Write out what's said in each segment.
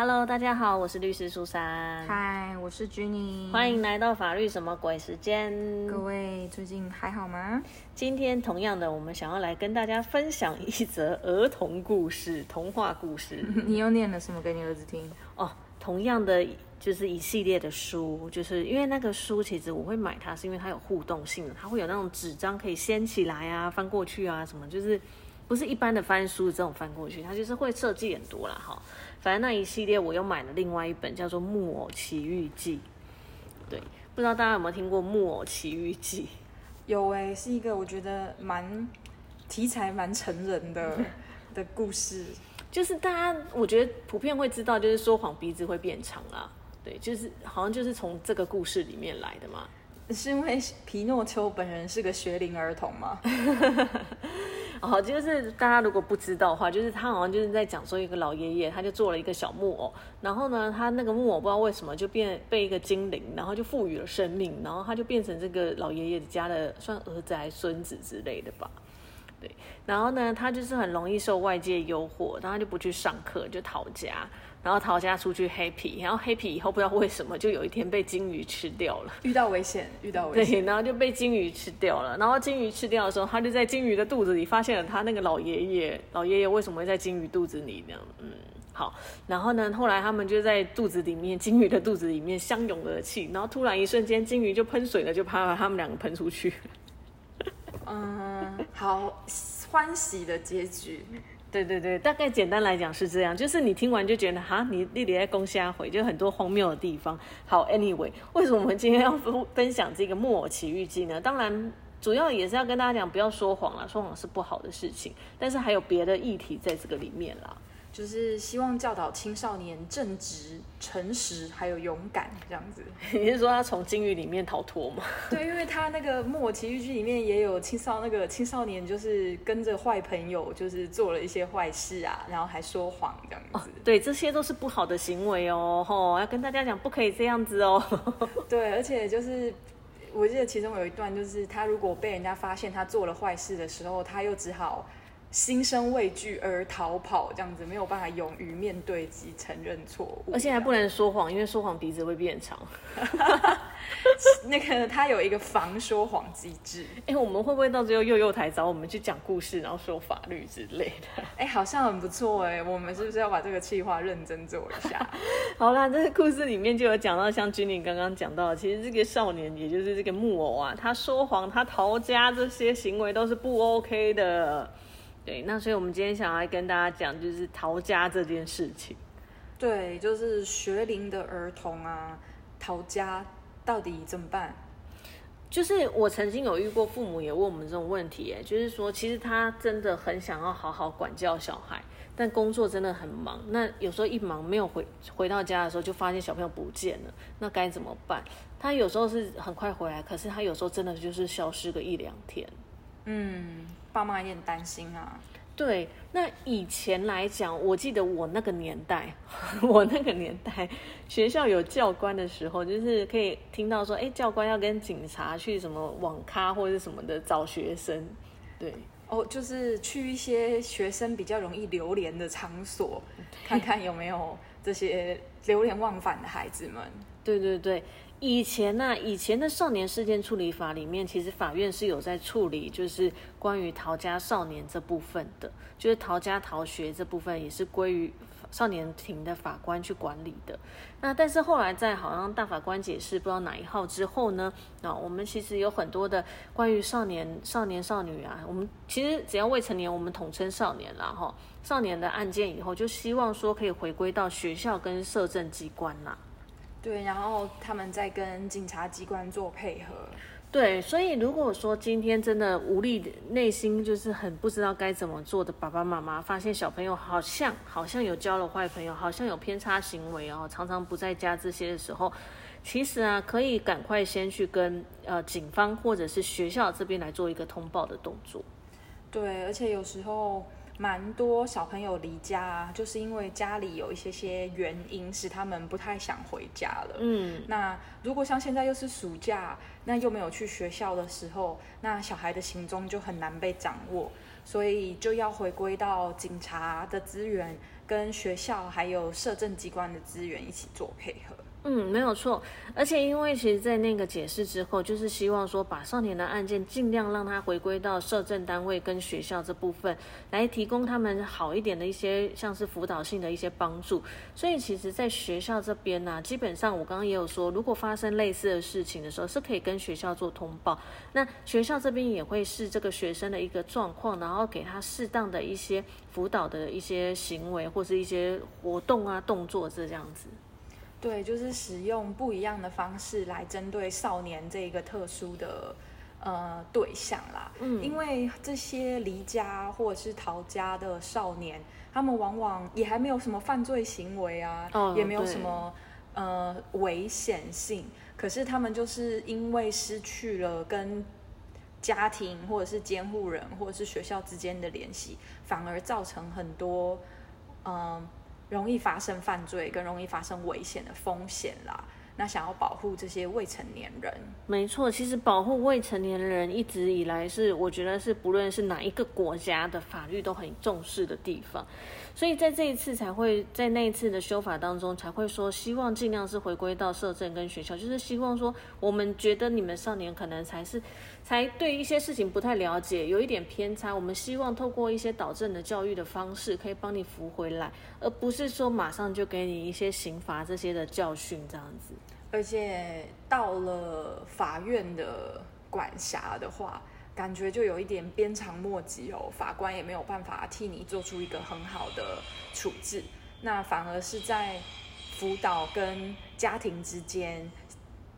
Hello，大家好，我是律师苏珊，嗨，我是 Jenny，欢迎来到法律什么鬼时间。各位最近还好吗？今天同样的，我们想要来跟大家分享一则儿童故事、童话故事。你又念了什么给你儿子听？哦，同样的就是一系列的书，就是因为那个书其实我会买它，是因为它有互动性的，它会有那种纸张可以掀起来啊、翻过去啊什么，就是不是一般的翻书这种翻过去，它就是会设计很多啦哈。反正那一系列我又买了另外一本叫做《木偶奇遇记》，对，不知道大家有没有听过《木偶奇遇记》？有诶、是一个我觉得蛮题材蛮成人的 的故事。就是大家我觉得普遍会知道，就是说谎鼻子会变长啦，对，就是好像就是从这个故事里面来的嘛。是因为皮诺丘本人是个学龄儿童吗？哦，就是大家如果不知道的话，就是他好像就是在讲说一个老爷爷，他就做了一个小木偶，然后呢，他那个木偶不知道为什么就变被一个精灵，然后就赋予了生命，然后他就变成这个老爷爷家的算儿子还是孙子之类的吧。对，然后呢，他就是很容易受外界诱惑，然后他就不去上课，就逃家，然后逃家出去 happy，，然后黑皮以后不知道为什么就有一天被金鱼吃掉了。遇到危险，遇到 危险。对，然后就被金鱼吃掉了。然后金鱼吃掉的时候，他就在金鱼的肚子里发现了他那个老爷爷。老爷爷为什么会在金鱼肚子里呢？嗯，好。然后呢，后来他们就在肚子里面，金鱼的肚子里面相拥而泣。然后突然一瞬间，金鱼就喷水了，就怕把他们两个喷出去。嗯，好欢喜的结局。对对对，大概简单来讲是这样，就是你听完就觉得哈，你丽丽在攻下回，就很多荒谬的地方。好，anyway，为什么我们今天要分分享这个《木偶奇遇记》呢？当然，主要也是要跟大家讲，不要说谎了，说谎是不好的事情。但是还有别的议题在这个里面啦。就是希望教导青少年正直、诚实，还有勇敢这样子。你是说他从金鱼里面逃脱吗？对，因为他那个《木偶奇遇记》里面也有青少那个青少年，就是跟着坏朋友，就是做了一些坏事啊，然后还说谎这样子。对，这些都是不好的行为哦，吼，要跟大家讲，不可以这样子哦。对，而且就是我记得其中有一段，就是他如果被人家发现他做了坏事的时候，他又只好。心生畏惧而逃跑，这样子没有办法勇于面对及承认错误，而且还不能说谎，因为说谎鼻子会变长。那个他有一个防说谎机制。哎，我们会不会到最后幼幼台找我们去讲故事，然后说法律之类的？哎，好像很不错哎，我们是不是要把这个计划认真做一下？好啦，这个故事里面就有讲到，像君玲刚刚讲到，其实这个少年，也就是这个木偶啊，他说谎、他逃家这些行为都是不 OK 的。对，那所以我们今天想要跟大家讲，就是逃家这件事情。对，就是学龄的儿童啊，逃家到底怎么办？就是我曾经有遇过父母也问我们这种问题，哎，就是说其实他真的很想要好好管教小孩，但工作真的很忙，那有时候一忙没有回回到家的时候，就发现小朋友不见了，那该怎么办？他有时候是很快回来，可是他有时候真的就是消失个一两天。嗯。爸妈有点担心啊。对，那以前来讲，我记得我那个年代，我那个年代学校有教官的时候，就是可以听到说，哎，教官要跟警察去什么网咖或者什么的找学生。对，哦，就是去一些学生比较容易流连的场所，看看有没有这些流连忘返的孩子们。对对对。以前呢，以前的少年事件处理法里面，其实法院是有在处理，就是关于逃家少年这部分的，就是逃家逃学这部分也是归于少年庭的法官去管理的。那但是后来在好像大法官解释不知道哪一号之后呢，那我们其实有很多的关于少年、少年少女啊，我们其实只要未成年，我们统称少年了哈。少年的案件以后，就希望说可以回归到学校跟社政机关啦。对，然后他们在跟警察机关做配合。对，所以如果说今天真的无力，内心就是很不知道该怎么做的爸爸妈妈，发现小朋友好像好像有交了坏朋友，好像有偏差行为哦，常常不在家这些的时候，其实啊，可以赶快先去跟呃警方或者是学校这边来做一个通报的动作。对，而且有时候。蛮多小朋友离家，就是因为家里有一些些原因，使他们不太想回家了。嗯，那如果像现在又是暑假，那又没有去学校的时候，那小孩的行踪就很难被掌握，所以就要回归到警察的资源，跟学校还有社政机关的资源一起做配合。嗯，没有错。而且因为其实，在那个解释之后，就是希望说，把少年的案件尽量让他回归到社政单位跟学校这部分，来提供他们好一点的一些像是辅导性的一些帮助。所以，其实，在学校这边呢，基本上我刚刚也有说，如果发生类似的事情的时候，是可以跟学校做通报。那学校这边也会视这个学生的一个状况，然后给他适当的一些辅导的一些行为或是一些活动啊、动作这样子。对，就是使用不一样的方式来针对少年这个特殊的呃对象啦。嗯，因为这些离家或者是逃家的少年，他们往往也还没有什么犯罪行为啊，也没有什么呃危险性，可是他们就是因为失去了跟家庭或者是监护人或者是学校之间的联系，反而造成很多嗯。容易发生犯罪，更容易发生危险的风险啦。那想要保护这些未成年人，没错，其实保护未成年人一直以来是我觉得是不论是哪一个国家的法律都很重视的地方。所以在这一次才会在那一次的修法当中才会说，希望尽量是回归到社政跟学校，就是希望说，我们觉得你们少年可能才是才对一些事情不太了解，有一点偏差，我们希望透过一些导正的教育的方式，可以帮你扶回来，而不是说马上就给你一些刑罚这些的教训这样子。而且到了法院的管辖的话。感觉就有一点鞭长莫及哦，法官也没有办法替你做出一个很好的处置，那反而是在辅导跟家庭之间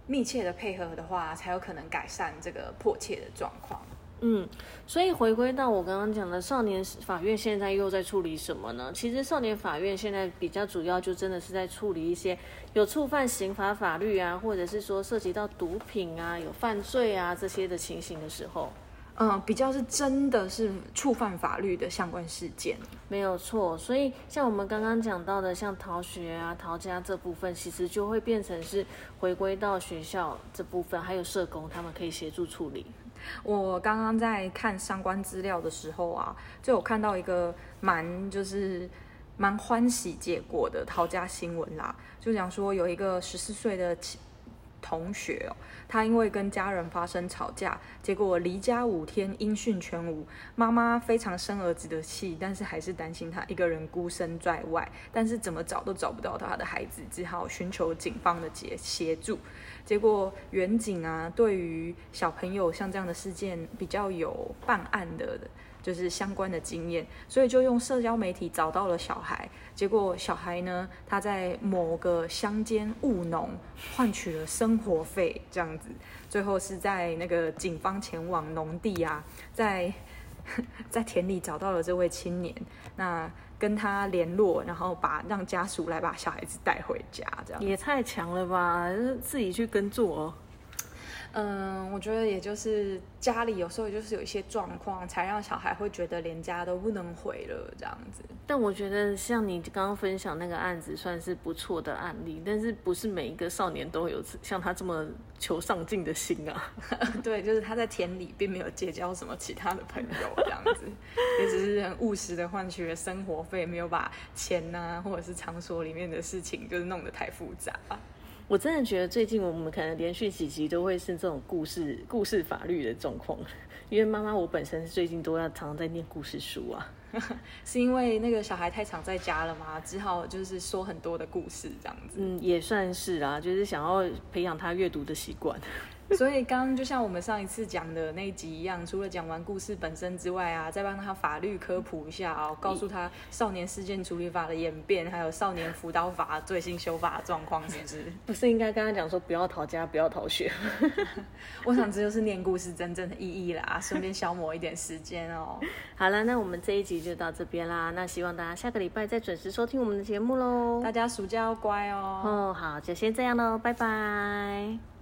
密切的配合的话，才有可能改善这个迫切的状况。嗯，所以回归到我刚刚讲的，少年法院现在又在处理什么呢？其实少年法院现在比较主要就真的是在处理一些有触犯刑法法律啊，或者是说涉及到毒品啊、有犯罪啊这些的情形的时候。嗯，比较是真的是触犯法律的相关事件，没有错。所以像我们刚刚讲到的，像逃学啊、逃家这部分，其实就会变成是回归到学校这部分，还有社工他们可以协助处理。我刚刚在看相关资料的时候啊，就有看到一个蛮就是蛮欢喜结果的讨价新闻啦，就讲说有一个十四岁的同学哦。他因为跟家人发生吵架，结果离家五天，音讯全无。妈妈非常生儿子的气，但是还是担心他一个人孤身在外，但是怎么找都找不到他的孩子，只好寻求警方的协协助。结果远警啊，对于小朋友像这样的事件比较有办案的。就是相关的经验，所以就用社交媒体找到了小孩。结果小孩呢，他在某个乡间务农，换取了生活费，这样子。最后是在那个警方前往农地啊，在 在田里找到了这位青年，那跟他联络，然后把让家属来把小孩子带回家，这样也太强了吧？自己去耕作。嗯，我觉得也就是家里有时候就是有一些状况，才让小孩会觉得连家都不能回了这样子。但我觉得像你刚刚分享那个案子，算是不错的案例。但是不是每一个少年都有像他这么求上进的心啊？对，就是他在田里并没有结交什么其他的朋友这样子，也只是很务实的换取了生活费，没有把钱呐或者是场所里面的事情就是弄得太复杂。我真的觉得最近我们可能连续几集都会是这种故事、故事法律的状况，因为妈妈我本身最近都要常常在念故事书啊，是因为那个小孩太常在家了嘛，只好就是说很多的故事这样子。嗯，也算是啊，就是想要培养他阅读的习惯。所以刚刚就像我们上一次讲的那一集一样，除了讲完故事本身之外啊，再帮他法律科普一下哦，告诉他少年事件处理法的演变，还有少年辅导法最新修法的状况，是不是？不是应该跟他讲说不要逃家，不要逃学？我想这就是念故事真正的意义啦，顺便消磨一点时间哦。好了，那我们这一集就到这边啦。那希望大家下个礼拜再准时收听我们的节目喽。大家暑假要乖哦。哦，好，就先这样喽，拜拜。